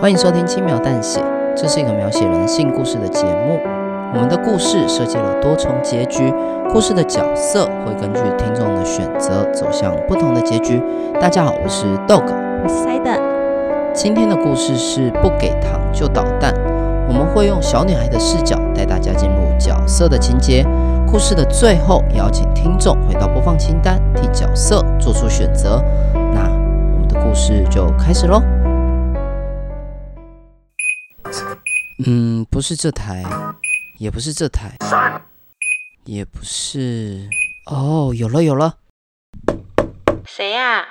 欢迎收听轻描淡写，这是一个描写人性故事的节目。我们的故事设计了多重结局，故事的角色会根据听众的选择走向不同的结局。大家好，我是 Dog，我是 Side。今天的故事是不给糖就捣蛋。我们会用小女孩的视角带大家进入角色的情节。故事的最后，邀请听众回到播放清单，替角色做出选择。那我们的故事就开始喽。嗯，不是这台，也不是这台，也不是。哦，有了有了。谁呀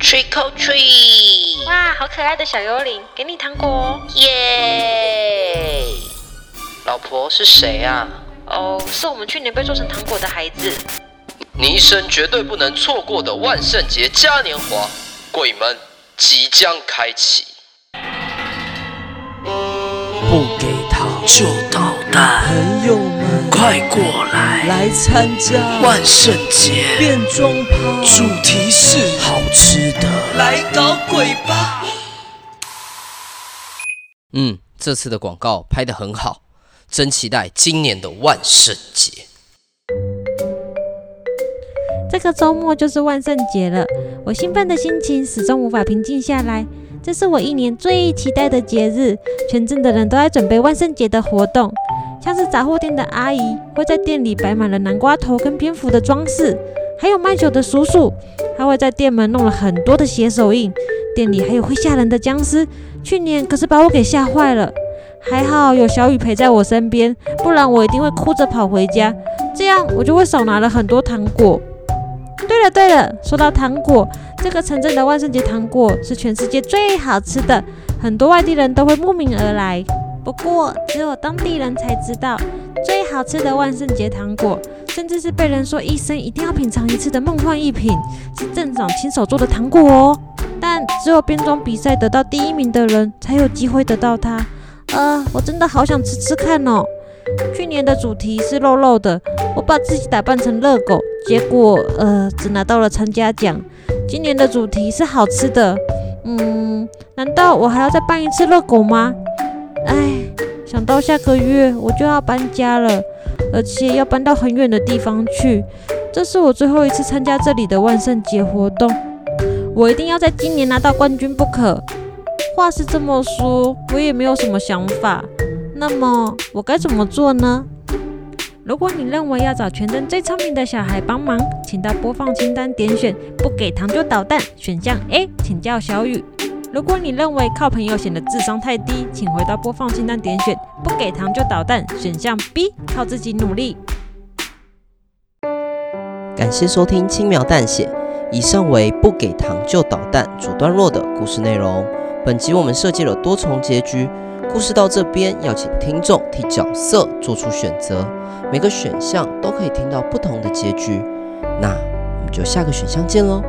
？Trick or treat！哇，好可爱的小幽灵，给你糖果。耶！老婆是谁啊？哦，是我们去年被做成糖果的孩子。你一生绝对不能错过的万圣节嘉年华，鬼门即将开启。就捣蛋，朋友们快过来来参加万圣节变装趴，主题是好吃的，来搞鬼吧！嗯，这次的广告拍得很好，真期待今年的万圣节。这个周末就是万圣节了，我兴奋的心情始终无法平静下来。这是我一年最期待的节日，全镇的人都在准备万圣节的活动，像是杂货店的阿姨会在店里摆满了南瓜头跟蝙蝠的装饰，还有卖酒的叔叔，他会在店门弄了很多的血手印，店里还有会吓人的僵尸，去年可是把我给吓坏了，还好有小雨陪在我身边，不然我一定会哭着跑回家，这样我就会少拿了很多糖果。对了对了，说到糖果，这个城镇的万圣节糖果是全世界最好吃的，很多外地人都会慕名而来。不过只有当地人才知道，最好吃的万圣节糖果，甚至是被人说一生一定要品尝一次的梦幻一品，是镇长亲手做的糖果哦。但只有变装比赛得到第一名的人才有机会得到它。呃，我真的好想吃吃看哦。去年的主题是肉肉的，我把自己打扮成热狗，结果呃只拿到了参加奖。今年的主题是好吃的，嗯，难道我还要再扮一次热狗吗？哎，想到下个月我就要搬家了，而且要搬到很远的地方去，这是我最后一次参加这里的万圣节活动，我一定要在今年拿到冠军不可。话是这么说，我也没有什么想法。那么我该怎么做呢？如果你认为要找全镇最聪明的小孩帮忙，请到播放清单点选“不给糖就捣蛋”选项 A，请叫小雨。如果你认为靠朋友显得智商太低，请回到播放清单点选“不给糖就捣蛋”选项 B，靠自己努力。感谢收听轻描淡写，以上为“不给糖就捣蛋”主段落的故事内容。本集我们设计了多重结局。故事到这边，要请听众替角色做出选择，每个选项都可以听到不同的结局。那我们就下个选项见喽。